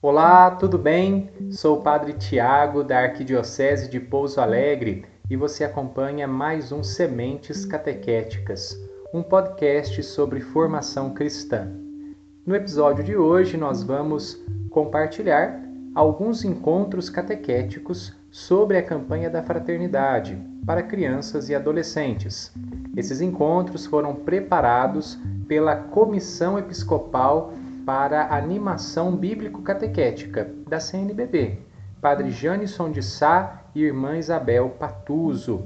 Olá, tudo bem? Sou o Padre Tiago da Arquidiocese de Pouso Alegre e você acompanha mais um Sementes Catequéticas, um podcast sobre formação cristã. No episódio de hoje, nós vamos compartilhar alguns encontros catequéticos sobre a campanha da fraternidade para crianças e adolescentes. Esses encontros foram preparados pela Comissão Episcopal para Animação Bíblico-Catequética da CNBB, Padre Janisson de Sá e Irmã Isabel Patuso.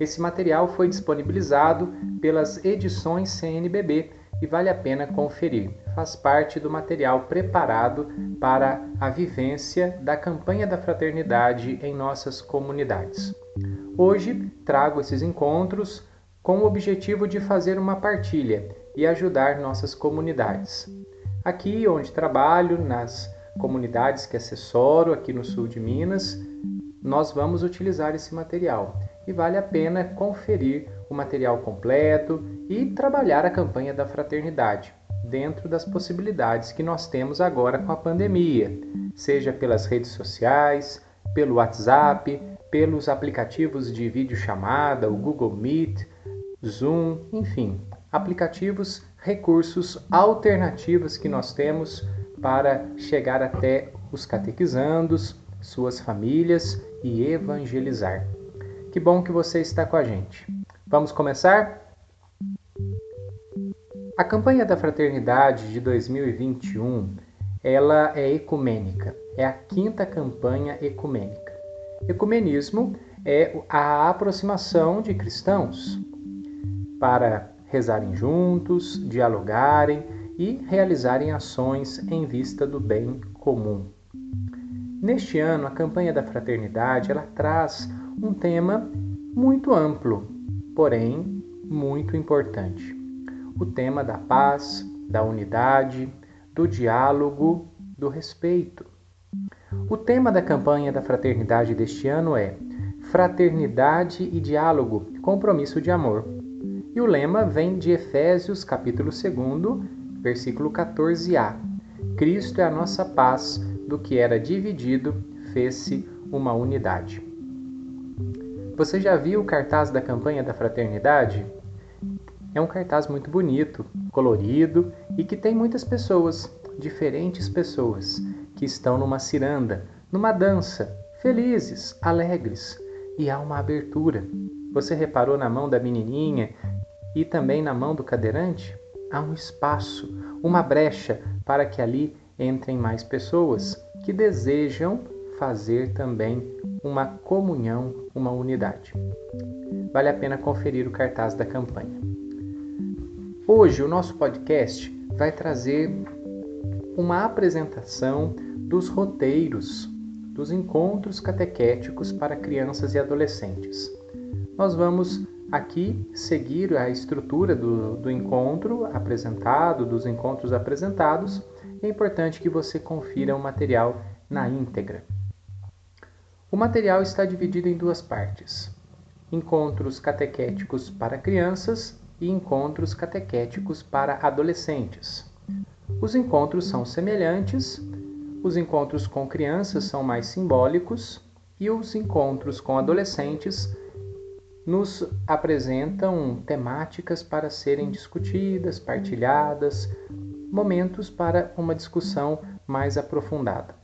Esse material foi disponibilizado pelas edições CNBB e vale a pena conferir. Faz parte do material preparado para a vivência da campanha da fraternidade em nossas comunidades. Hoje trago esses encontros com o objetivo de fazer uma partilha e ajudar nossas comunidades. Aqui onde trabalho, nas comunidades que assessoro aqui no sul de Minas, nós vamos utilizar esse material e vale a pena conferir o material completo e trabalhar a campanha da fraternidade dentro das possibilidades que nós temos agora com a pandemia, seja pelas redes sociais, pelo WhatsApp, pelos aplicativos de videochamada, o Google Meet, Zoom, enfim, aplicativos recursos alternativos que nós temos para chegar até os catequizandos, suas famílias e evangelizar. Que bom que você está com a gente. Vamos começar? A campanha da fraternidade de 2021, ela é ecumênica. É a quinta campanha ecumênica. Ecumenismo é a aproximação de cristãos para rezarem juntos, dialogarem e realizarem ações em vista do bem comum. Neste ano, a campanha da fraternidade ela traz um tema muito amplo, porém muito importante. O tema da paz, da unidade, do diálogo, do respeito. O tema da campanha da fraternidade deste ano é Fraternidade e Diálogo, Compromisso de Amor. E o lema vem de Efésios, capítulo 2, versículo 14a. Cristo é a nossa paz, do que era dividido, fez-se uma unidade. Você já viu o cartaz da campanha da fraternidade? É um cartaz muito bonito, colorido e que tem muitas pessoas, diferentes pessoas, que estão numa ciranda, numa dança, felizes, alegres, e há uma abertura. Você reparou na mão da menininha e também na mão do cadeirante há um espaço, uma brecha para que ali entrem mais pessoas que desejam fazer também uma comunhão, uma unidade. Vale a pena conferir o cartaz da campanha. Hoje o nosso podcast vai trazer uma apresentação dos roteiros dos encontros catequéticos para crianças e adolescentes. Nós vamos aqui seguir a estrutura do, do encontro apresentado, dos encontros apresentados. É importante que você confira o material na íntegra. O material está dividido em duas partes: encontros catequéticos para crianças e encontros catequéticos para adolescentes. Os encontros são semelhantes, os encontros com crianças são mais simbólicos e os encontros com adolescentes nos apresentam temáticas para serem discutidas, partilhadas, momentos para uma discussão mais aprofundada.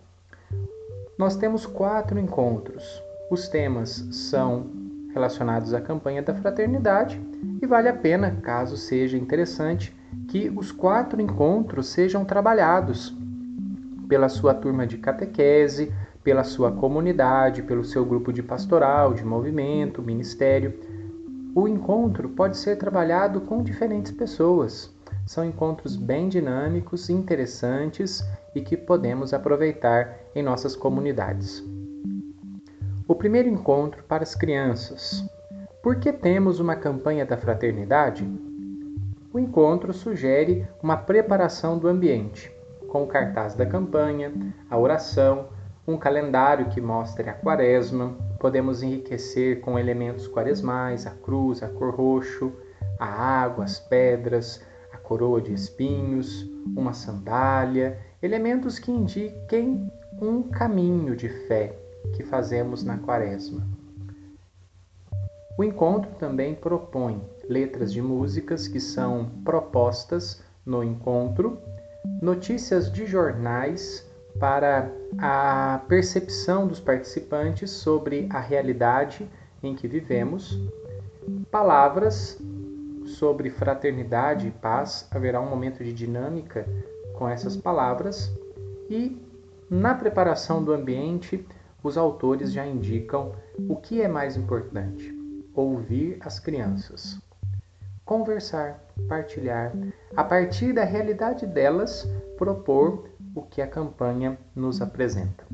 Nós temos quatro encontros. Os temas são relacionados à campanha da fraternidade e vale a pena, caso seja interessante, que os quatro encontros sejam trabalhados pela sua turma de catequese, pela sua comunidade, pelo seu grupo de pastoral, de movimento, ministério. O encontro pode ser trabalhado com diferentes pessoas. São encontros bem dinâmicos, interessantes e que podemos aproveitar em nossas comunidades. O primeiro encontro para as crianças. Por que temos uma campanha da fraternidade? O encontro sugere uma preparação do ambiente, com o cartaz da campanha, a oração, um calendário que mostre a quaresma, podemos enriquecer com elementos quaresmais, a cruz, a cor roxo, a água, as pedras, coroa de espinhos, uma sandália, elementos que indiquem um caminho de fé que fazemos na quaresma. O encontro também propõe letras de músicas que são propostas no encontro, notícias de jornais para a percepção dos participantes sobre a realidade em que vivemos, palavras sobre fraternidade e paz, haverá um momento de dinâmica com essas palavras e na preparação do ambiente, os autores já indicam o que é mais importante: ouvir as crianças, conversar, partilhar, a partir da realidade delas, propor o que a campanha nos apresenta.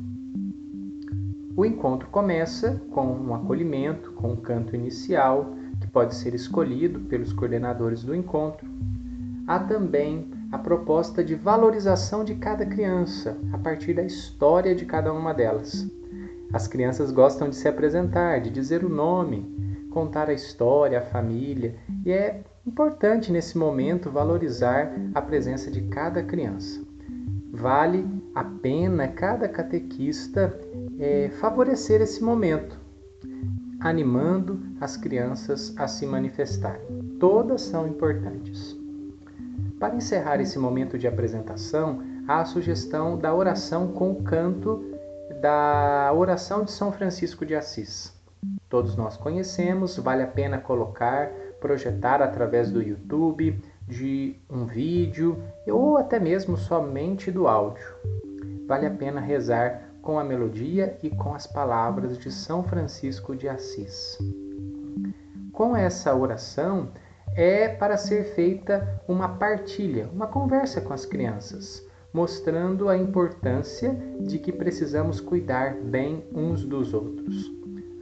O encontro começa com um acolhimento, com um canto inicial, pode ser escolhido pelos coordenadores do encontro. Há também a proposta de valorização de cada criança, a partir da história de cada uma delas. As crianças gostam de se apresentar, de dizer o nome, contar a história, a família, e é importante nesse momento valorizar a presença de cada criança. Vale a pena cada catequista é, favorecer esse momento, animando as crianças a se manifestarem. Todas são importantes. Para encerrar esse momento de apresentação, há a sugestão da oração com o canto da oração de São Francisco de Assis. Todos nós conhecemos, vale a pena colocar, projetar através do YouTube, de um vídeo ou até mesmo somente do áudio. Vale a pena rezar com a melodia e com as palavras de São Francisco de Assis. Com essa oração é para ser feita uma partilha, uma conversa com as crianças, mostrando a importância de que precisamos cuidar bem uns dos outros.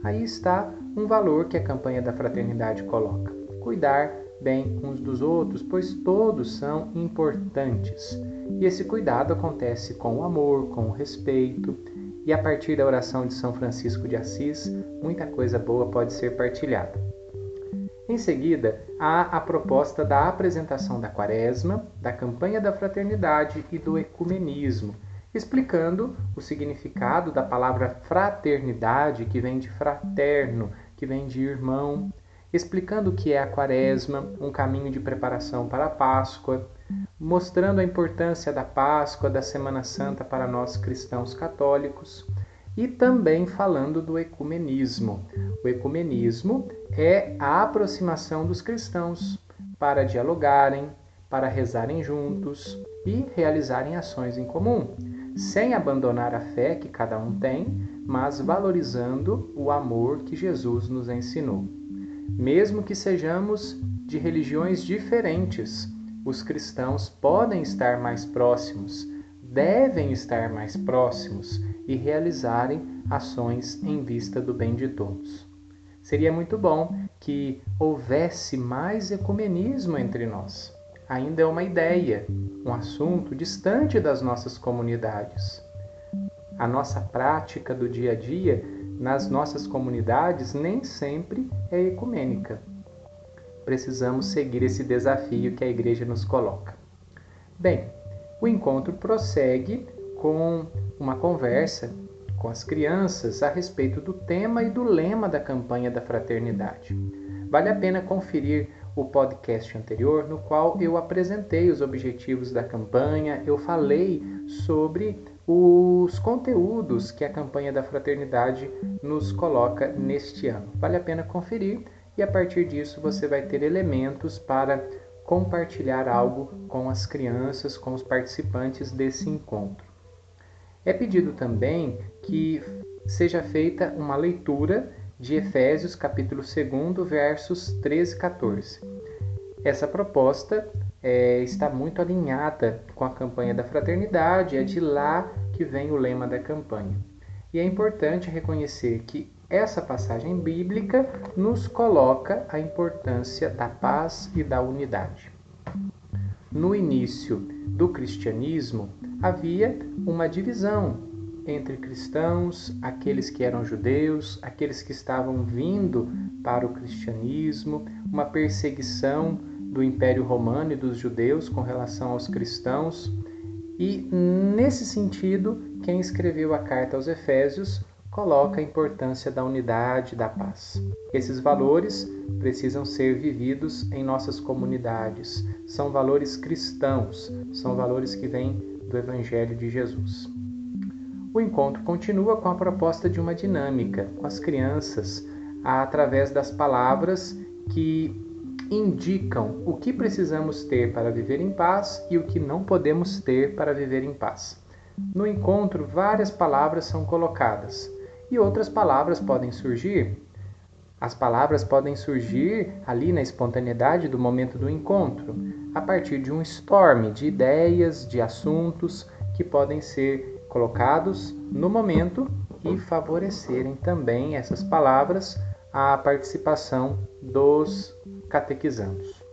Aí está um valor que a campanha da fraternidade coloca: cuidar bem uns dos outros, pois todos são importantes. E esse cuidado acontece com o amor, com o respeito, e a partir da oração de São Francisco de Assis, muita coisa boa pode ser partilhada. Em seguida, há a proposta da apresentação da Quaresma, da campanha da fraternidade e do ecumenismo, explicando o significado da palavra fraternidade, que vem de fraterno, que vem de irmão, explicando o que é a Quaresma, um caminho de preparação para a Páscoa, mostrando a importância da Páscoa, da Semana Santa para nós cristãos católicos, e também falando do ecumenismo. O ecumenismo é a aproximação dos cristãos para dialogarem, para rezarem juntos e realizarem ações em comum, sem abandonar a fé que cada um tem, mas valorizando o amor que Jesus nos ensinou. Mesmo que sejamos de religiões diferentes, os cristãos podem estar mais próximos, devem estar mais próximos e realizarem ações em vista do bem de todos. Seria muito bom que houvesse mais ecumenismo entre nós. Ainda é uma ideia, um assunto distante das nossas comunidades. A nossa prática do dia a dia nas nossas comunidades nem sempre é ecumênica. Precisamos seguir esse desafio que a igreja nos coloca. Bem, o encontro prossegue com uma conversa com as crianças a respeito do tema e do lema da campanha da fraternidade. Vale a pena conferir o podcast anterior, no qual eu apresentei os objetivos da campanha, eu falei sobre os conteúdos que a campanha da fraternidade nos coloca neste ano. Vale a pena conferir e a partir disso você vai ter elementos para compartilhar algo com as crianças, com os participantes desse encontro. É pedido também que seja feita uma leitura de Efésios capítulo 2, versos 13 e 14. Essa proposta é, está muito alinhada com a campanha da fraternidade, é de lá que vem o lema da campanha. E é importante reconhecer que essa passagem bíblica nos coloca a importância da paz e da unidade. No início do cristianismo, havia uma divisão entre cristãos, aqueles que eram judeus, aqueles que estavam vindo para o cristianismo, uma perseguição do Império Romano e dos judeus com relação aos cristãos. E nesse sentido, quem escreveu a carta aos Efésios coloca a importância da unidade, da paz. Esses valores precisam ser vividos em nossas comunidades. São valores cristãos, são valores que vêm do Evangelho de Jesus. O encontro continua com a proposta de uma dinâmica com as crianças, através das palavras que indicam o que precisamos ter para viver em paz e o que não podemos ter para viver em paz. No encontro, várias palavras são colocadas e outras palavras podem surgir. As palavras podem surgir ali na espontaneidade do momento do encontro, a partir de um storm de ideias, de assuntos que podem ser colocados no momento e favorecerem também essas palavras a participação dos catequizandos.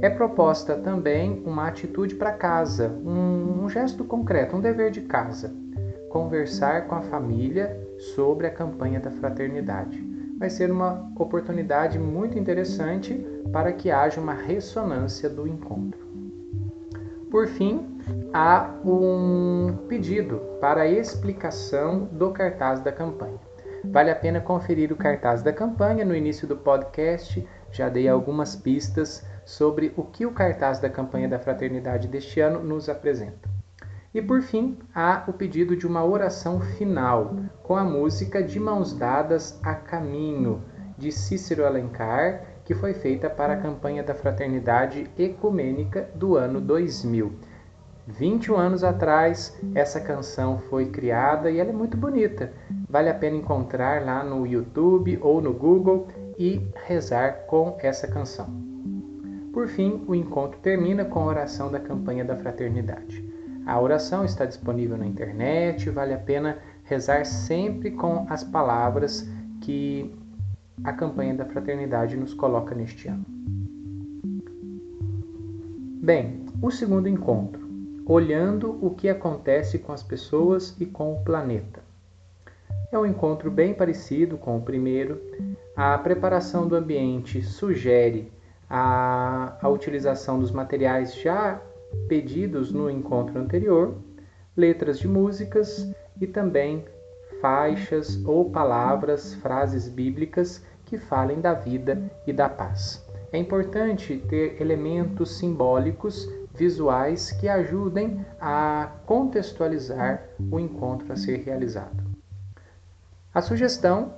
É proposta também uma atitude para casa, um, um gesto concreto, um dever de casa. Conversar com a família sobre a campanha da fraternidade. Vai ser uma oportunidade muito interessante para que haja uma ressonância do encontro. Por fim, há um pedido para a explicação do cartaz da campanha. Vale a pena conferir o cartaz da campanha. No início do podcast, já dei algumas pistas sobre o que o cartaz da campanha da fraternidade deste ano nos apresenta. E por fim, há o pedido de uma oração final, com a música De Mãos Dadas a Caminho, de Cícero Alencar, que foi feita para a campanha da Fraternidade Ecumênica do ano 2000. 21 anos atrás, essa canção foi criada e ela é muito bonita. Vale a pena encontrar lá no YouTube ou no Google e rezar com essa canção. Por fim, o encontro termina com a oração da campanha da fraternidade. A oração está disponível na internet, vale a pena rezar sempre com as palavras que a campanha da fraternidade nos coloca neste ano. Bem, o segundo encontro, olhando o que acontece com as pessoas e com o planeta. É um encontro bem parecido com o primeiro. A preparação do ambiente sugere a, a utilização dos materiais já pedidos no encontro anterior, letras de músicas e também faixas ou palavras, frases bíblicas que falem da vida e da paz. É importante ter elementos simbólicos visuais que ajudem a contextualizar o encontro a ser realizado. A sugestão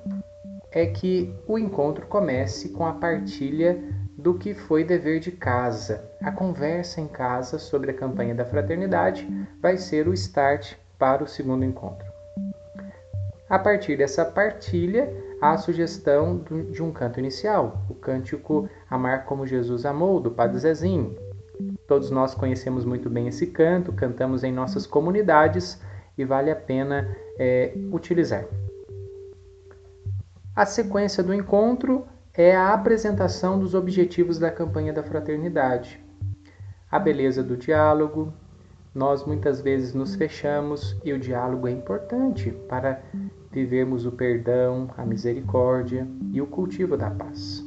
é que o encontro comece com a partilha do que foi dever de casa. A conversa em casa sobre a campanha da fraternidade vai ser o start para o segundo encontro. A partir dessa partilha, há a sugestão de um canto inicial, o cântico Amar como Jesus Amou, do Padre Zezinho. Todos nós conhecemos muito bem esse canto, cantamos em nossas comunidades e vale a pena é, utilizar. A sequência do encontro é a apresentação dos objetivos da campanha da fraternidade. A beleza do diálogo. Nós muitas vezes nos fechamos e o diálogo é importante para vivermos o perdão, a misericórdia e o cultivo da paz.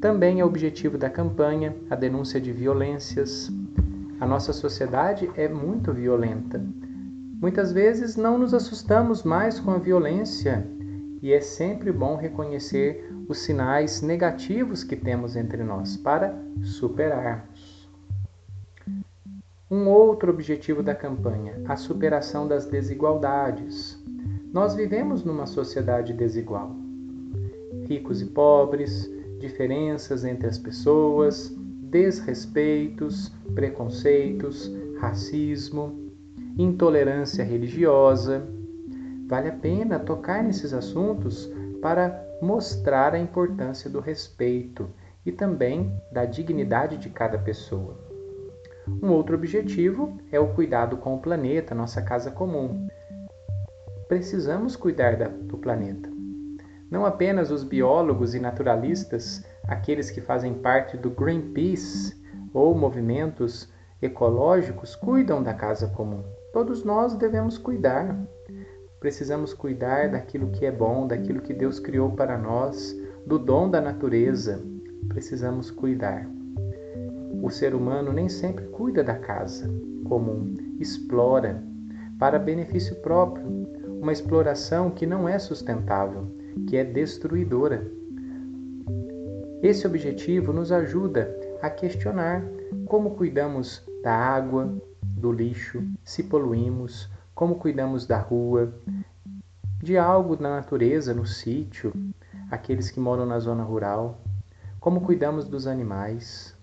Também é objetivo da campanha a denúncia de violências. A nossa sociedade é muito violenta. Muitas vezes não nos assustamos mais com a violência e é sempre bom reconhecer os sinais negativos que temos entre nós para superarmos. Um outro objetivo da campanha, a superação das desigualdades. Nós vivemos numa sociedade desigual. Ricos e pobres, diferenças entre as pessoas, desrespeitos, preconceitos, racismo, intolerância religiosa. Vale a pena tocar nesses assuntos para mostrar a importância do respeito e também da dignidade de cada pessoa. Um outro objetivo é o cuidado com o planeta, nossa casa comum. Precisamos cuidar da, do planeta. Não apenas os biólogos e naturalistas, aqueles que fazem parte do Greenpeace ou movimentos ecológicos, cuidam da casa comum. Todos nós devemos cuidar. Precisamos cuidar daquilo que é bom, daquilo que Deus criou para nós, do dom da natureza. Precisamos cuidar. O ser humano nem sempre cuida da casa comum, explora para benefício próprio, uma exploração que não é sustentável, que é destruidora. Esse objetivo nos ajuda a questionar como cuidamos da água, do lixo, se poluímos, como cuidamos da rua, de algo na natureza, no sítio, aqueles que moram na zona rural, como cuidamos dos animais,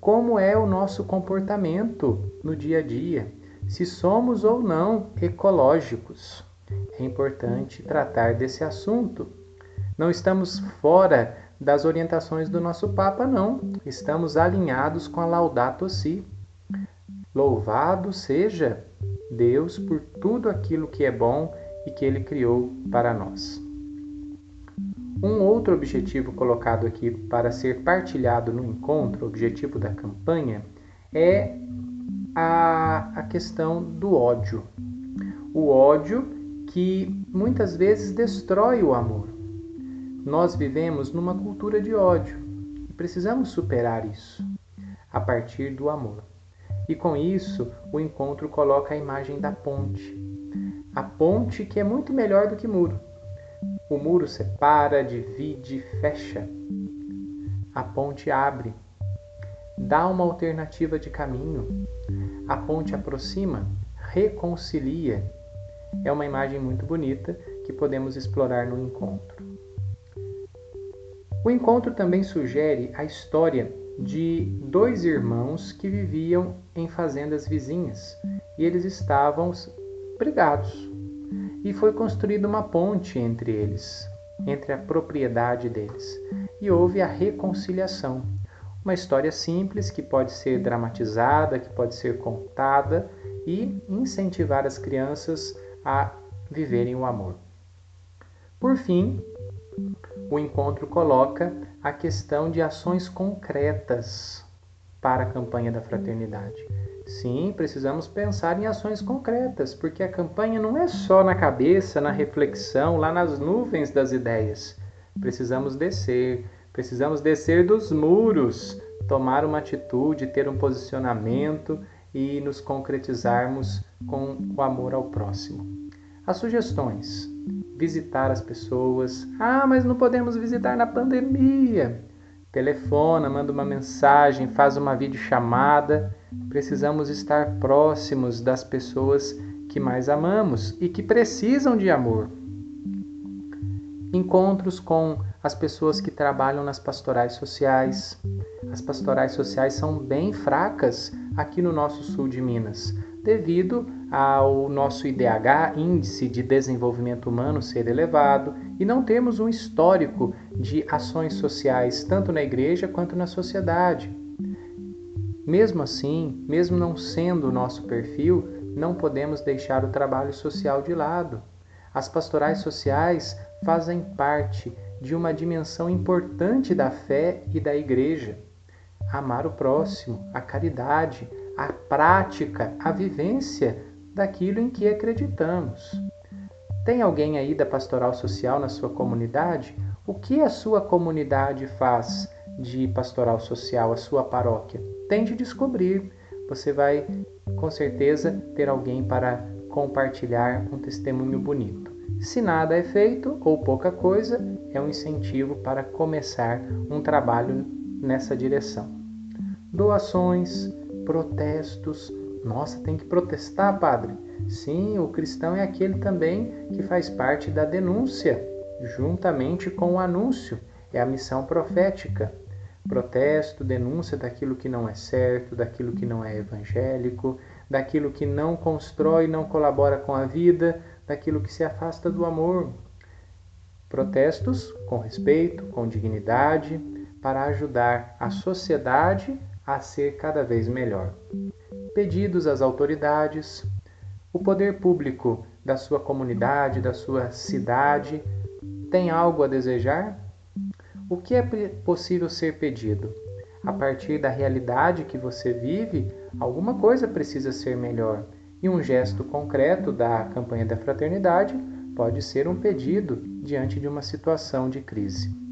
como é o nosso comportamento no dia a dia, se somos ou não ecológicos. É importante tratar desse assunto. Não estamos fora das orientações do nosso Papa, não. Estamos alinhados com a Laudato Si. Louvado seja Deus por tudo aquilo que é bom e que Ele criou para nós. Um outro objetivo colocado aqui para ser partilhado no encontro, objetivo da campanha, é a, a questão do ódio. O ódio que muitas vezes destrói o amor. Nós vivemos numa cultura de ódio e precisamos superar isso a partir do amor. E com isso, o encontro coloca a imagem da ponte. A ponte que é muito melhor do que muro o muro separa, divide, fecha. A ponte abre, dá uma alternativa de caminho. A ponte aproxima, reconcilia. É uma imagem muito bonita que podemos explorar no encontro. O encontro também sugere a história de dois irmãos que viviam em fazendas vizinhas e eles estavam brigados e foi construída uma ponte entre eles, entre a propriedade deles, e houve a reconciliação. Uma história simples que pode ser dramatizada, que pode ser contada e incentivar as crianças a viverem o amor. Por fim, o encontro coloca a questão de ações concretas para a campanha da fraternidade. Sim, precisamos pensar em ações concretas, porque a campanha não é só na cabeça, na reflexão, lá nas nuvens das ideias. Precisamos descer, precisamos descer dos muros, tomar uma atitude, ter um posicionamento e nos concretizarmos com o amor ao próximo. As sugestões: visitar as pessoas. Ah, mas não podemos visitar na pandemia. Telefona, manda uma mensagem, faz uma videochamada precisamos estar próximos das pessoas que mais amamos e que precisam de amor. Encontros com as pessoas que trabalham nas pastorais sociais. As pastorais sociais são bem fracas aqui no nosso sul de Minas, devido ao nosso IDH, Índice de Desenvolvimento Humano, ser elevado e não temos um histórico de ações sociais tanto na igreja quanto na sociedade. Mesmo assim, mesmo não sendo o nosso perfil, não podemos deixar o trabalho social de lado. As pastorais sociais fazem parte de uma dimensão importante da fé e da igreja. Amar o próximo, a caridade, a prática, a vivência daquilo em que acreditamos. Tem alguém aí da pastoral social na sua comunidade? O que a sua comunidade faz de pastoral social, a sua paróquia? tente descobrir. Você vai com certeza ter alguém para compartilhar um testemunho bonito. Se nada é feito ou pouca coisa, é um incentivo para começar um trabalho nessa direção. Doações, protestos. Nossa, tem que protestar, padre. Sim, o cristão é aquele também que faz parte da denúncia, juntamente com o anúncio. É a missão profética protesto, denúncia daquilo que não é certo, daquilo que não é evangélico, daquilo que não constrói, não colabora com a vida, daquilo que se afasta do amor. Protestos com respeito, com dignidade, para ajudar a sociedade a ser cada vez melhor. Pedidos às autoridades, o poder público da sua comunidade, da sua cidade, tem algo a desejar? O que é possível ser pedido? A partir da realidade que você vive, alguma coisa precisa ser melhor. E um gesto concreto da campanha da fraternidade pode ser um pedido diante de uma situação de crise.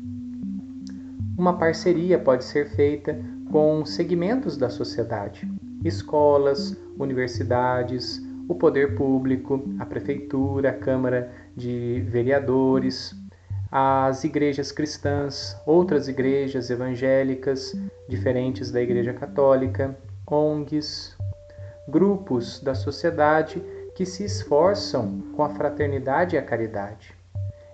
Uma parceria pode ser feita com segmentos da sociedade, escolas, universidades, o poder público, a prefeitura, a Câmara de Vereadores, as igrejas cristãs, outras igrejas evangélicas diferentes da Igreja Católica, ONGs, grupos da sociedade que se esforçam com a fraternidade e a caridade.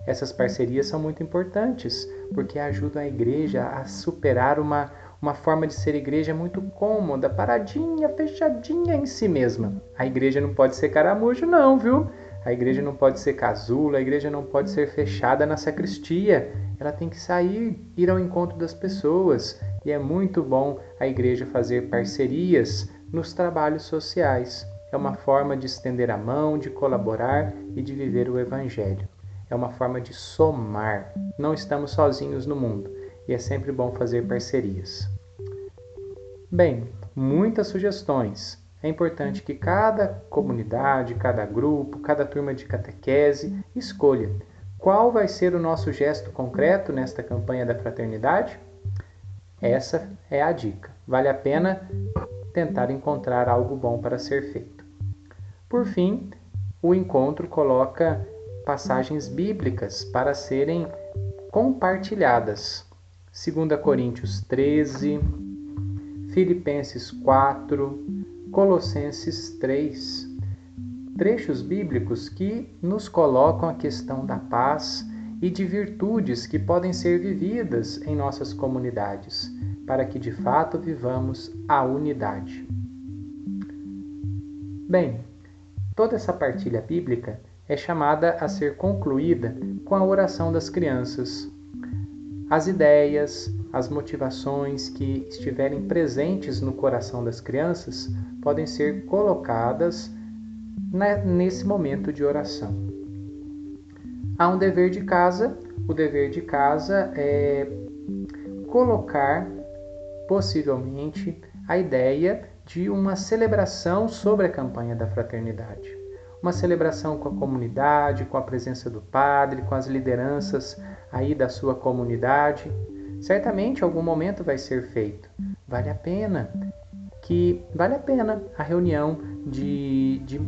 Essas parcerias são muito importantes porque ajudam a igreja a superar uma, uma forma de ser igreja muito cômoda, paradinha, fechadinha em si mesma. A igreja não pode ser caramujo, não, viu? A igreja não pode ser casulo, a igreja não pode ser fechada na sacristia. Ela tem que sair, ir ao encontro das pessoas. E é muito bom a igreja fazer parcerias nos trabalhos sociais. É uma forma de estender a mão, de colaborar e de viver o Evangelho. É uma forma de somar. Não estamos sozinhos no mundo e é sempre bom fazer parcerias. Bem, muitas sugestões. É importante que cada comunidade, cada grupo, cada turma de catequese escolha qual vai ser o nosso gesto concreto nesta campanha da fraternidade. Essa é a dica. Vale a pena tentar encontrar algo bom para ser feito. Por fim, o encontro coloca passagens bíblicas para serem compartilhadas. 2 Coríntios 13, Filipenses 4, Colossenses 3. Trechos bíblicos que nos colocam a questão da paz e de virtudes que podem ser vividas em nossas comunidades, para que de fato vivamos a unidade. Bem, toda essa partilha bíblica é chamada a ser concluída com a oração das crianças. As ideias, as motivações que estiverem presentes no coração das crianças podem ser colocadas nesse momento de oração. Há um dever de casa, o dever de casa é colocar possivelmente a ideia de uma celebração sobre a campanha da fraternidade. Uma celebração com a comunidade, com a presença do padre, com as lideranças aí da sua comunidade. Certamente algum momento vai ser feito. Vale a pena que vale a pena a reunião de, de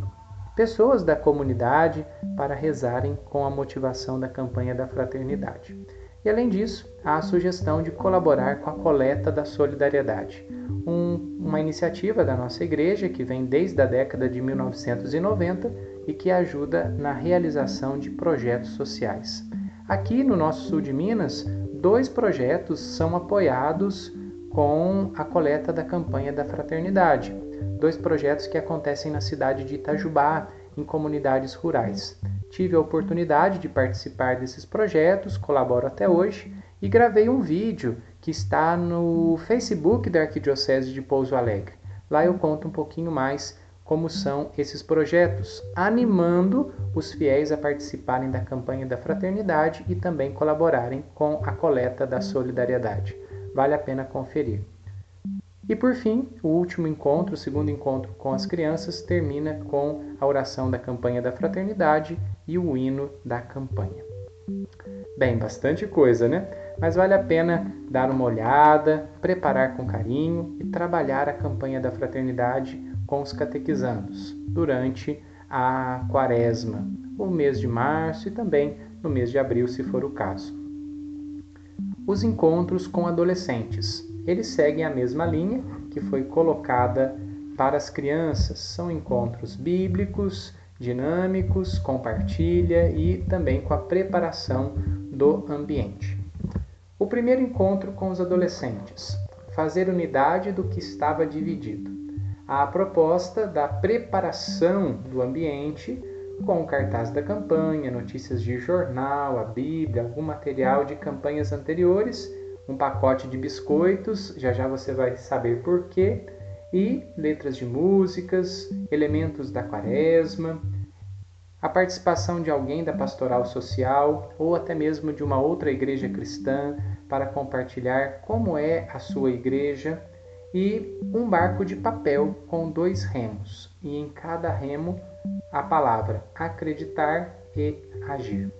pessoas da comunidade para rezarem com a motivação da campanha da fraternidade. E além disso, há a sugestão de colaborar com a coleta da solidariedade, um, uma iniciativa da nossa igreja que vem desde a década de 1990 e que ajuda na realização de projetos sociais. Aqui no nosso sul de Minas, dois projetos são apoiados com a coleta da campanha da fraternidade. Dois projetos que acontecem na cidade de Itajubá, em comunidades rurais. Tive a oportunidade de participar desses projetos, colaboro até hoje e gravei um vídeo que está no Facebook da Arquidiocese de Pouso Alegre. Lá eu conto um pouquinho mais como são esses projetos, animando os fiéis a participarem da campanha da fraternidade e também colaborarem com a coleta da solidariedade vale a pena conferir. E por fim, o último encontro, o segundo encontro com as crianças, termina com a oração da campanha da fraternidade e o hino da campanha. Bem, bastante coisa, né? Mas vale a pena dar uma olhada, preparar com carinho e trabalhar a campanha da fraternidade com os catequizandos durante a quaresma, o mês de março e também no mês de abril, se for o caso os encontros com adolescentes. Eles seguem a mesma linha que foi colocada para as crianças. São encontros bíblicos, dinâmicos, com partilha e também com a preparação do ambiente. O primeiro encontro com os adolescentes. Fazer unidade do que estava dividido. A proposta da preparação do ambiente com o cartaz da campanha, notícias de jornal, a Bíblia, algum material de campanhas anteriores, um pacote de biscoitos, já já você vai saber por quê, e letras de músicas, elementos da quaresma, a participação de alguém da pastoral social ou até mesmo de uma outra igreja cristã para compartilhar como é a sua igreja e um barco de papel com dois remos, e em cada remo a palavra acreditar e agir.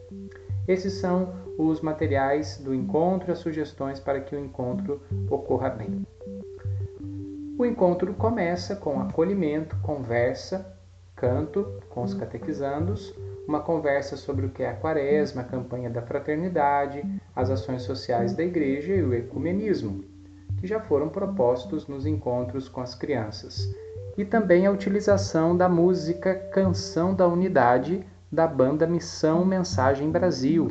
Esses são os materiais do encontro e as sugestões para que o encontro ocorra bem. O encontro começa com acolhimento, conversa, canto com os catequizandos, uma conversa sobre o que é a quaresma, a campanha da fraternidade, as ações sociais da igreja e o ecumenismo, que já foram propostos nos encontros com as crianças. E também a utilização da música Canção da Unidade da banda Missão Mensagem Brasil.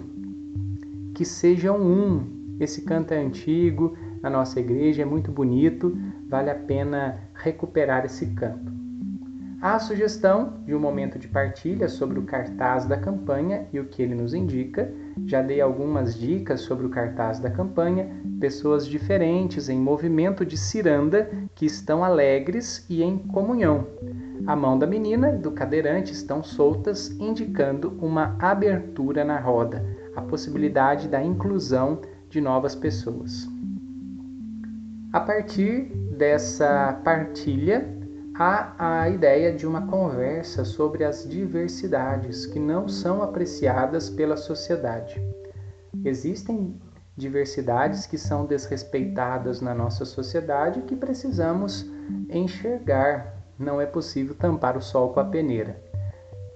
Que sejam um. Esse canto é antigo, na nossa igreja é muito bonito, vale a pena recuperar esse canto. Há a sugestão de um momento de partilha sobre o cartaz da campanha e o que ele nos indica. Já dei algumas dicas sobre o cartaz da campanha, pessoas diferentes em movimento de ciranda que estão alegres e em comunhão. A mão da menina e do cadeirante estão soltas, indicando uma abertura na roda, a possibilidade da inclusão de novas pessoas. A partir dessa partilha, há a ideia de uma conversa sobre as diversidades que não são apreciadas pela sociedade. Existem diversidades que são desrespeitadas na nossa sociedade que precisamos enxergar. Não é possível tampar o sol com a peneira.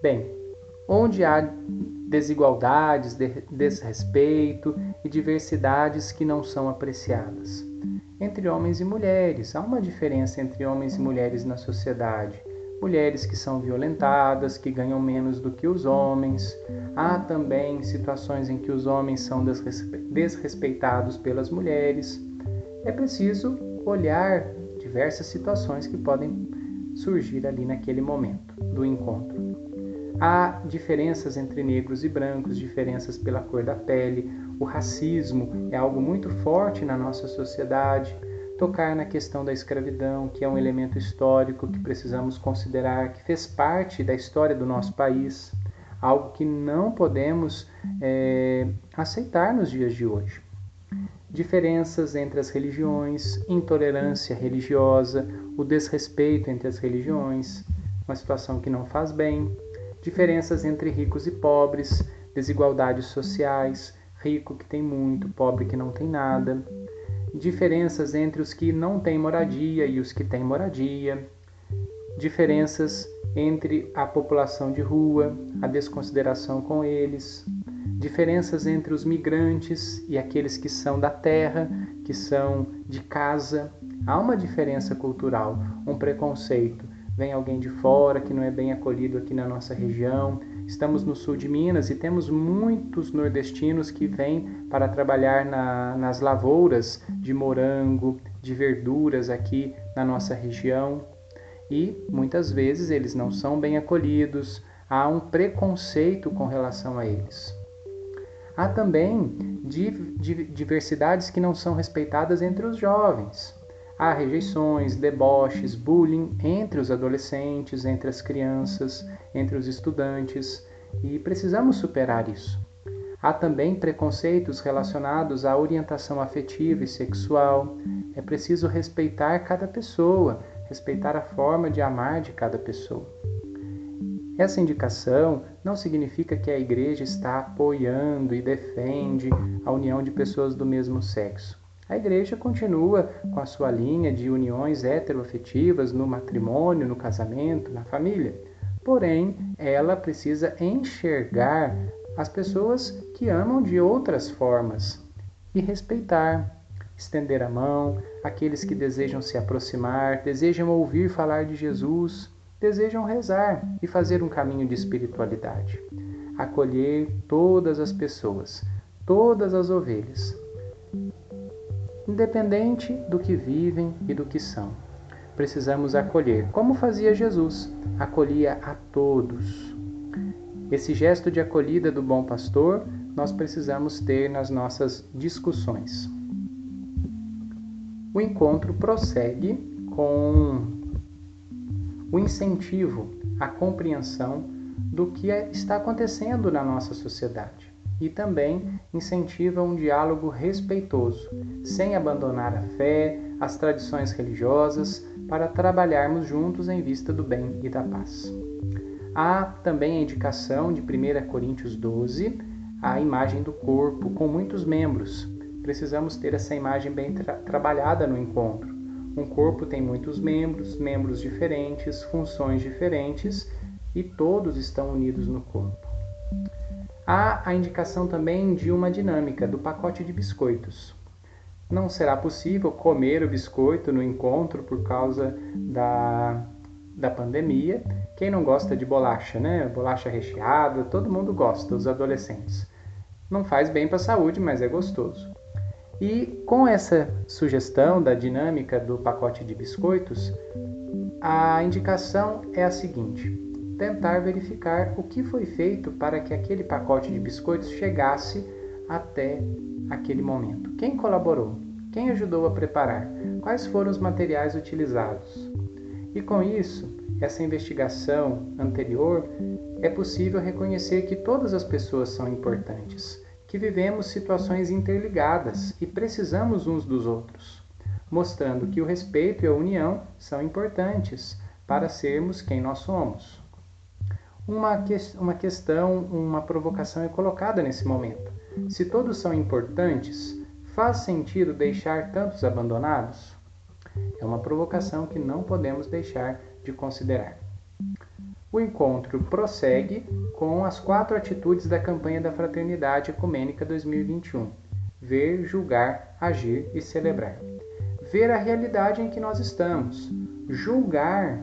Bem, onde há desigualdades, desrespeito e diversidades que não são apreciadas entre homens e mulheres. Há uma diferença entre homens e mulheres na sociedade. Mulheres que são violentadas, que ganham menos do que os homens. Há também situações em que os homens são desrespeitados pelas mulheres. É preciso olhar diversas situações que podem surgir ali naquele momento do encontro. Há diferenças entre negros e brancos, diferenças pela cor da pele, o racismo é algo muito forte na nossa sociedade. Tocar na questão da escravidão, que é um elemento histórico que precisamos considerar, que fez parte da história do nosso país, algo que não podemos é, aceitar nos dias de hoje. Diferenças entre as religiões, intolerância religiosa, o desrespeito entre as religiões, uma situação que não faz bem, diferenças entre ricos e pobres, desigualdades sociais, rico que tem muito, pobre que não tem nada, diferenças entre os que não têm moradia e os que têm moradia, diferenças entre a população de rua, a desconsideração com eles, diferenças entre os migrantes e aqueles que são da terra, que são de casa. Há uma diferença cultural, um preconceito. Vem alguém de fora que não é bem acolhido aqui na nossa região, Estamos no sul de Minas e temos muitos nordestinos que vêm para trabalhar na, nas lavouras de morango, de verduras aqui na nossa região. E muitas vezes eles não são bem acolhidos, há um preconceito com relação a eles. Há também diversidades que não são respeitadas entre os jovens. Há rejeições, deboches, bullying entre os adolescentes, entre as crianças, entre os estudantes, e precisamos superar isso. Há também preconceitos relacionados à orientação afetiva e sexual. É preciso respeitar cada pessoa, respeitar a forma de amar de cada pessoa. Essa indicação não significa que a igreja está apoiando e defende a união de pessoas do mesmo sexo. A igreja continua com a sua linha de uniões heteroafetivas no matrimônio, no casamento, na família. Porém, ela precisa enxergar as pessoas que amam de outras formas e respeitar, estender a mão, aqueles que desejam se aproximar, desejam ouvir falar de Jesus, desejam rezar e fazer um caminho de espiritualidade. Acolher todas as pessoas, todas as ovelhas, independente do que vivem e do que são. Precisamos acolher, como fazia Jesus, acolhia a todos. Esse gesto de acolhida do bom pastor nós precisamos ter nas nossas discussões. O encontro prossegue com o incentivo à compreensão do que está acontecendo na nossa sociedade e também incentiva um diálogo respeitoso, sem abandonar a fé, as tradições religiosas, para trabalharmos juntos em vista do bem e da paz. Há também a indicação de 1 Coríntios 12, a imagem do corpo com muitos membros. Precisamos ter essa imagem bem tra trabalhada no encontro. Um corpo tem muitos membros, membros diferentes, funções diferentes e todos estão unidos no corpo. Há a indicação também de uma dinâmica do pacote de biscoitos. Não será possível comer o biscoito no encontro por causa da, da pandemia. Quem não gosta de bolacha, né? Bolacha recheada, todo mundo gosta, os adolescentes. Não faz bem para a saúde, mas é gostoso. E com essa sugestão da dinâmica do pacote de biscoitos, a indicação é a seguinte: tentar verificar o que foi feito para que aquele pacote de biscoitos chegasse até aquele momento. Quem colaborou? Quem ajudou a preparar? Quais foram os materiais utilizados? E com isso, essa investigação anterior, é possível reconhecer que todas as pessoas são importantes que vivemos situações interligadas e precisamos uns dos outros, mostrando que o respeito e a união são importantes para sermos quem nós somos. Uma, que, uma questão, uma provocação é colocada nesse momento. Se todos são importantes, faz sentido deixar tantos abandonados? É uma provocação que não podemos deixar de considerar. O encontro prossegue com as quatro atitudes da campanha da Fraternidade Ecumênica 2021: ver, julgar, agir e celebrar. Ver a realidade em que nós estamos, julgar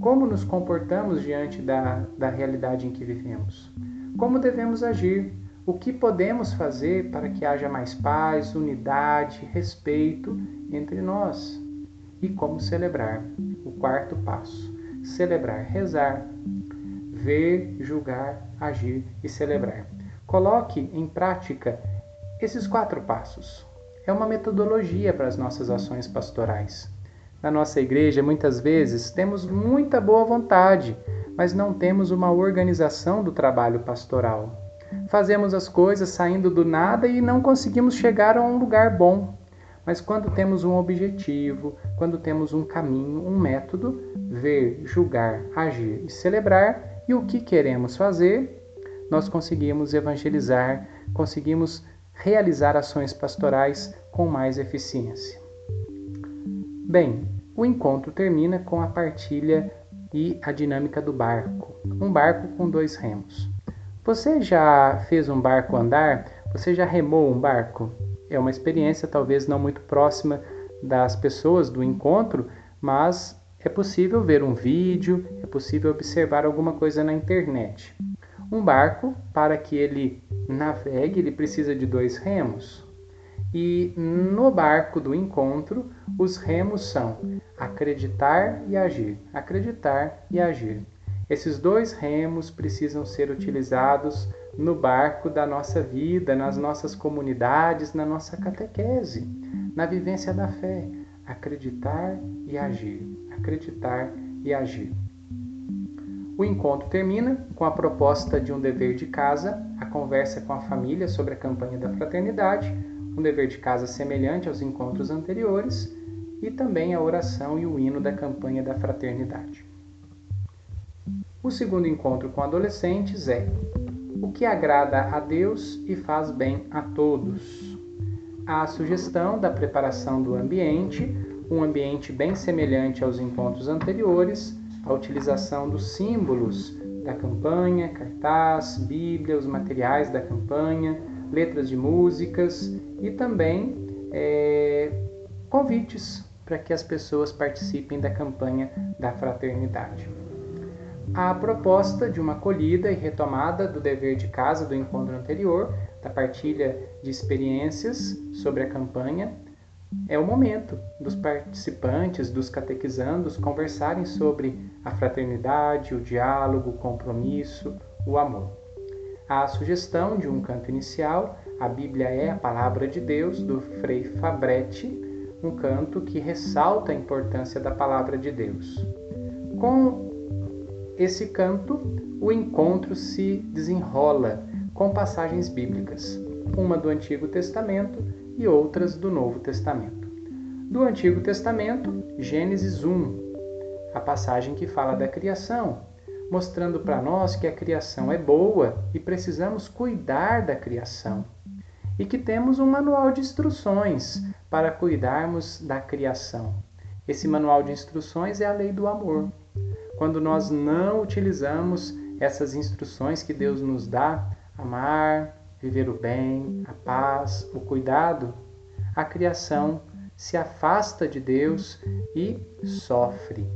como nos comportamos diante da, da realidade em que vivemos, como devemos agir, o que podemos fazer para que haja mais paz, unidade, respeito entre nós e como celebrar. O quarto passo celebrar, rezar, ver, julgar, agir e celebrar. Coloque em prática esses quatro passos. É uma metodologia para as nossas ações pastorais. Na nossa igreja, muitas vezes, temos muita boa vontade, mas não temos uma organização do trabalho pastoral. Fazemos as coisas saindo do nada e não conseguimos chegar a um lugar bom. Mas quando temos um objetivo, quando temos um caminho, um método, ver, julgar, agir e celebrar, e o que queremos fazer, nós conseguimos evangelizar, conseguimos realizar ações pastorais com mais eficiência. Bem, o encontro termina com a partilha e a dinâmica do barco. Um barco com dois remos. Você já fez um barco andar? Você já remou um barco? é uma experiência talvez não muito próxima das pessoas do encontro, mas é possível ver um vídeo, é possível observar alguma coisa na internet. Um barco, para que ele navegue, ele precisa de dois remos. E no barco do encontro, os remos são acreditar e agir, acreditar e agir. Esses dois remos precisam ser utilizados no barco da nossa vida, nas nossas comunidades, na nossa catequese, na vivência da fé. Acreditar e agir. Acreditar e agir. O encontro termina com a proposta de um dever de casa, a conversa com a família sobre a campanha da fraternidade, um dever de casa semelhante aos encontros anteriores, e também a oração e o hino da campanha da fraternidade. O segundo encontro com adolescentes é o que agrada a Deus e faz bem a todos. A sugestão da preparação do ambiente, um ambiente bem semelhante aos encontros anteriores, a utilização dos símbolos da campanha, cartaz, Bíblia, os materiais da campanha, letras de músicas e também é, convites para que as pessoas participem da campanha da fraternidade a proposta de uma acolhida e retomada do dever de casa do encontro anterior, da partilha de experiências sobre a campanha. É o momento dos participantes, dos catequizandos, conversarem sobre a fraternidade, o diálogo, o compromisso, o amor. A sugestão de um canto inicial, a Bíblia é a Palavra de Deus, do Frei Fabretti, um canto que ressalta a importância da Palavra de Deus. Com esse canto, o encontro se desenrola com passagens bíblicas, uma do Antigo Testamento e outras do Novo Testamento. Do Antigo Testamento, Gênesis 1, a passagem que fala da criação, mostrando para nós que a criação é boa e precisamos cuidar da criação. E que temos um manual de instruções para cuidarmos da criação. Esse manual de instruções é a lei do amor. Quando nós não utilizamos essas instruções que Deus nos dá, amar, viver o bem, a paz, o cuidado, a criação se afasta de Deus e sofre.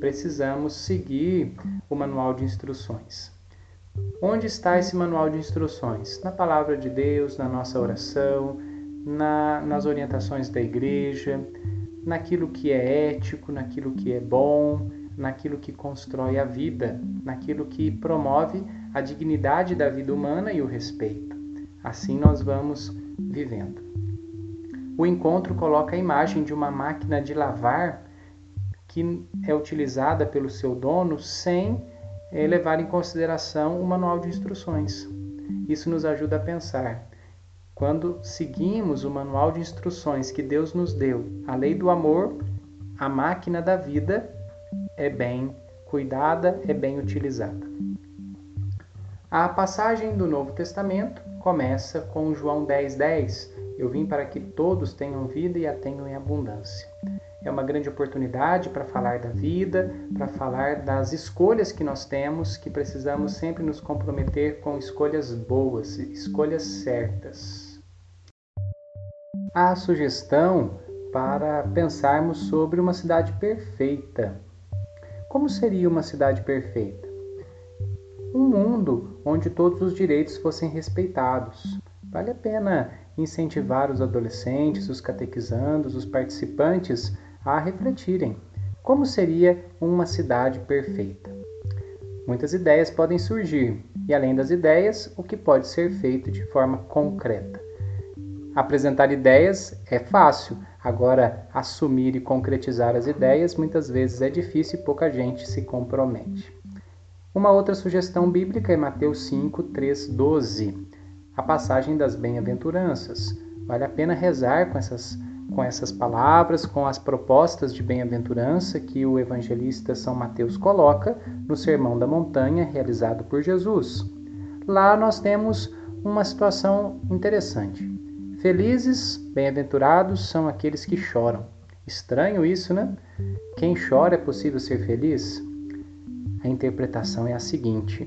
Precisamos seguir o manual de instruções. Onde está esse manual de instruções? Na palavra de Deus, na nossa oração, na, nas orientações da igreja, naquilo que é ético, naquilo que é bom, naquilo que constrói a vida, naquilo que promove a dignidade da vida humana e o respeito. Assim nós vamos vivendo. O encontro coloca a imagem de uma máquina de lavar que é utilizada pelo seu dono sem é, levar em consideração o manual de instruções. Isso nos ajuda a pensar. Quando seguimos o manual de instruções que Deus nos deu, a lei do amor, a máquina da vida é bem cuidada, é bem utilizada. A passagem do Novo Testamento começa com João 10,10. 10. Eu vim para que todos tenham vida e a tenham em abundância. É uma grande oportunidade para falar da vida, para falar das escolhas que nós temos, que precisamos sempre nos comprometer com escolhas boas, escolhas certas. A sugestão para pensarmos sobre uma cidade perfeita. Como seria uma cidade perfeita? Um mundo onde todos os direitos fossem respeitados. Vale a pena incentivar os adolescentes, os catequizandos, os participantes a refletirem como seria uma cidade perfeita. Muitas ideias podem surgir, e além das ideias, o que pode ser feito de forma concreta. Apresentar ideias é fácil, agora assumir e concretizar as ideias muitas vezes é difícil e pouca gente se compromete. Uma outra sugestão bíblica é Mateus 5, 3, 12 a passagem das bem-aventuranças. Vale a pena rezar com essas, com essas palavras, com as propostas de bem-aventurança que o evangelista São Mateus coloca no Sermão da Montanha realizado por Jesus. Lá nós temos uma situação interessante. Felizes, bem-aventurados são aqueles que choram. Estranho isso, né? Quem chora é possível ser feliz? A interpretação é a seguinte: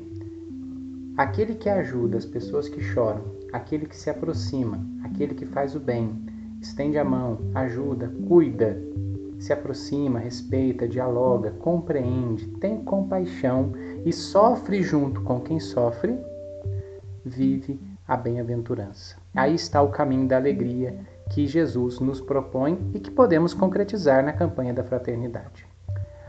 Aquele que ajuda as pessoas que choram, aquele que se aproxima, aquele que faz o bem, estende a mão, ajuda, cuida, se aproxima, respeita, dialoga, compreende, tem compaixão e sofre junto com quem sofre, vive a bem-aventurança. Aí está o caminho da alegria que Jesus nos propõe e que podemos concretizar na campanha da fraternidade.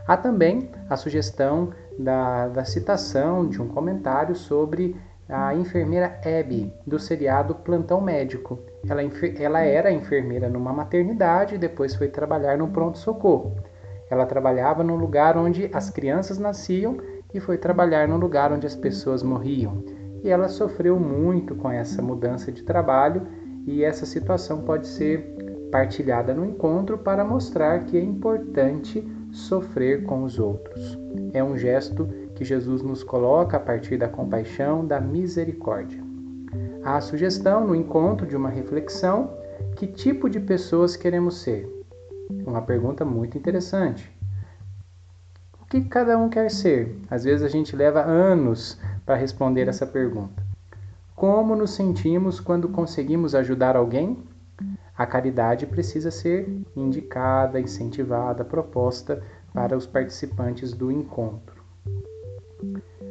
Há também a sugestão da, da citação de um comentário sobre a enfermeira Abby, do seriado Plantão Médico. Ela, ela era enfermeira numa maternidade e depois foi trabalhar no pronto-socorro. Ela trabalhava num lugar onde as crianças nasciam e foi trabalhar no lugar onde as pessoas morriam. E ela sofreu muito com essa mudança de trabalho e essa situação pode ser partilhada no encontro para mostrar que é importante sofrer com os outros. É um gesto que Jesus nos coloca a partir da compaixão, da misericórdia. Há a sugestão no encontro de uma reflexão: que tipo de pessoas queremos ser? Uma pergunta muito interessante. O que cada um quer ser? Às vezes a gente leva anos para responder essa pergunta. Como nos sentimos quando conseguimos ajudar alguém? A caridade precisa ser indicada, incentivada, proposta para os participantes do encontro.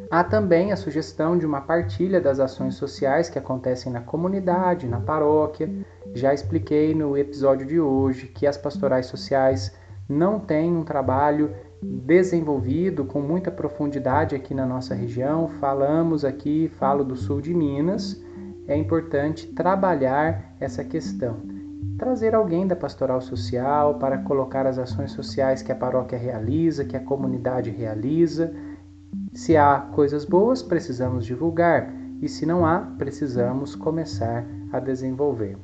Há também a sugestão de uma partilha das ações sociais que acontecem na comunidade, na paróquia. Já expliquei no episódio de hoje que as pastorais sociais não têm um trabalho desenvolvido com muita profundidade aqui na nossa região. Falamos aqui, falo do sul de Minas. É importante trabalhar essa questão trazer alguém da pastoral social para colocar as ações sociais que a paróquia realiza, que a comunidade realiza. Se há coisas boas, precisamos divulgar, e se não há, precisamos começar a desenvolver.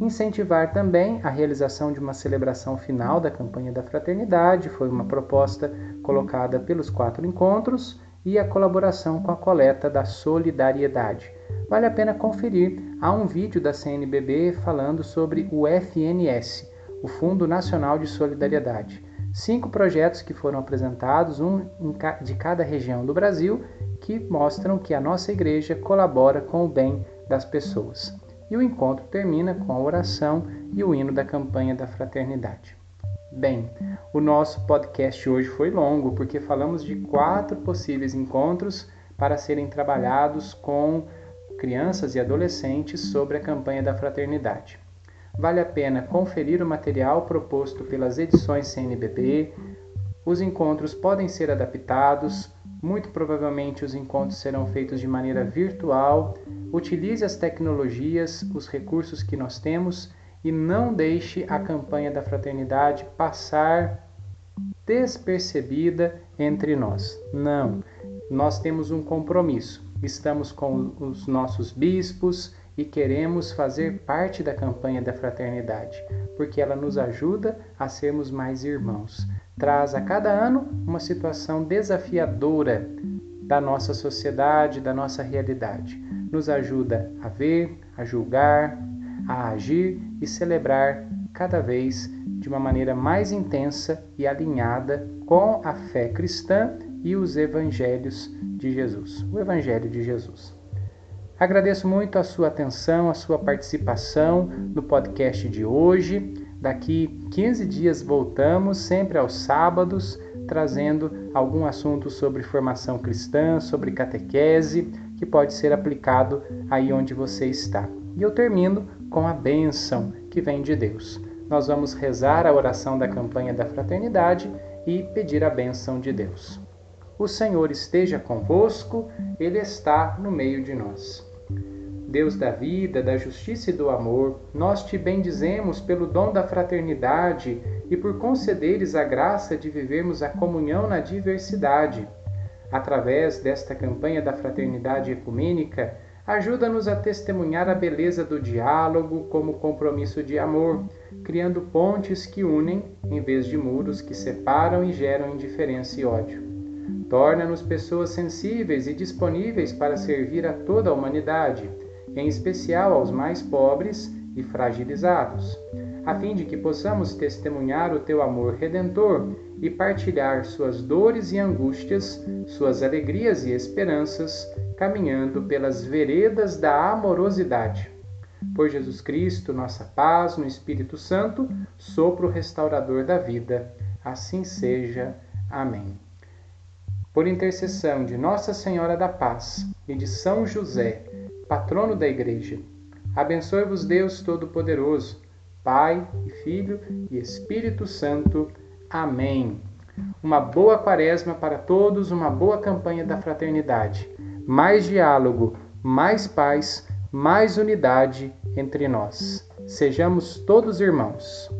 Incentivar também a realização de uma celebração final da campanha da fraternidade, foi uma proposta colocada pelos quatro encontros, e a colaboração com a coleta da solidariedade. Vale a pena conferir, há um vídeo da CNBB falando sobre o FNS, o Fundo Nacional de Solidariedade. Cinco projetos que foram apresentados, um de cada região do Brasil, que mostram que a nossa igreja colabora com o bem das pessoas. E o encontro termina com a oração e o hino da campanha da fraternidade. Bem, o nosso podcast hoje foi longo porque falamos de quatro possíveis encontros para serem trabalhados com crianças e adolescentes sobre a campanha da fraternidade. Vale a pena conferir o material proposto pelas edições CNBB. Os encontros podem ser adaptados, muito provavelmente os encontros serão feitos de maneira virtual. Utilize as tecnologias, os recursos que nós temos e não deixe a campanha da fraternidade passar despercebida entre nós. Não, nós temos um compromisso. Estamos com os nossos bispos e queremos fazer parte da campanha da fraternidade, porque ela nos ajuda a sermos mais irmãos. Traz a cada ano uma situação desafiadora da nossa sociedade, da nossa realidade. Nos ajuda a ver, a julgar, a agir e celebrar cada vez de uma maneira mais intensa e alinhada com a fé cristã e os evangelhos de Jesus. O evangelho de Jesus. Agradeço muito a sua atenção, a sua participação no podcast de hoje. Daqui 15 dias voltamos, sempre aos sábados, trazendo algum assunto sobre formação cristã, sobre catequese, que pode ser aplicado aí onde você está. E eu termino com a bênção que vem de Deus. Nós vamos rezar a oração da campanha da fraternidade e pedir a bênção de Deus. O Senhor esteja convosco, Ele está no meio de nós. Deus da vida, da justiça e do amor, nós te bendizemos pelo dom da fraternidade e por concederes a graça de vivermos a comunhão na diversidade. Através desta campanha da fraternidade ecumênica, ajuda-nos a testemunhar a beleza do diálogo como compromisso de amor, criando pontes que unem em vez de muros que separam e geram indiferença e ódio. Torna-nos pessoas sensíveis e disponíveis para servir a toda a humanidade, em especial aos mais pobres e fragilizados, a fim de que possamos testemunhar o teu amor redentor e partilhar suas dores e angústias, suas alegrias e esperanças caminhando pelas veredas da amorosidade. Por Jesus Cristo, nossa paz, no Espírito Santo, sopro restaurador da vida. Assim seja. Amém. Por intercessão de Nossa Senhora da Paz e de São José, patrono da Igreja, abençoe-vos Deus Todo-Poderoso, Pai e Filho e Espírito Santo. Amém. Uma boa quaresma para todos, uma boa campanha da fraternidade mais diálogo, mais paz, mais unidade entre nós. Sejamos todos irmãos.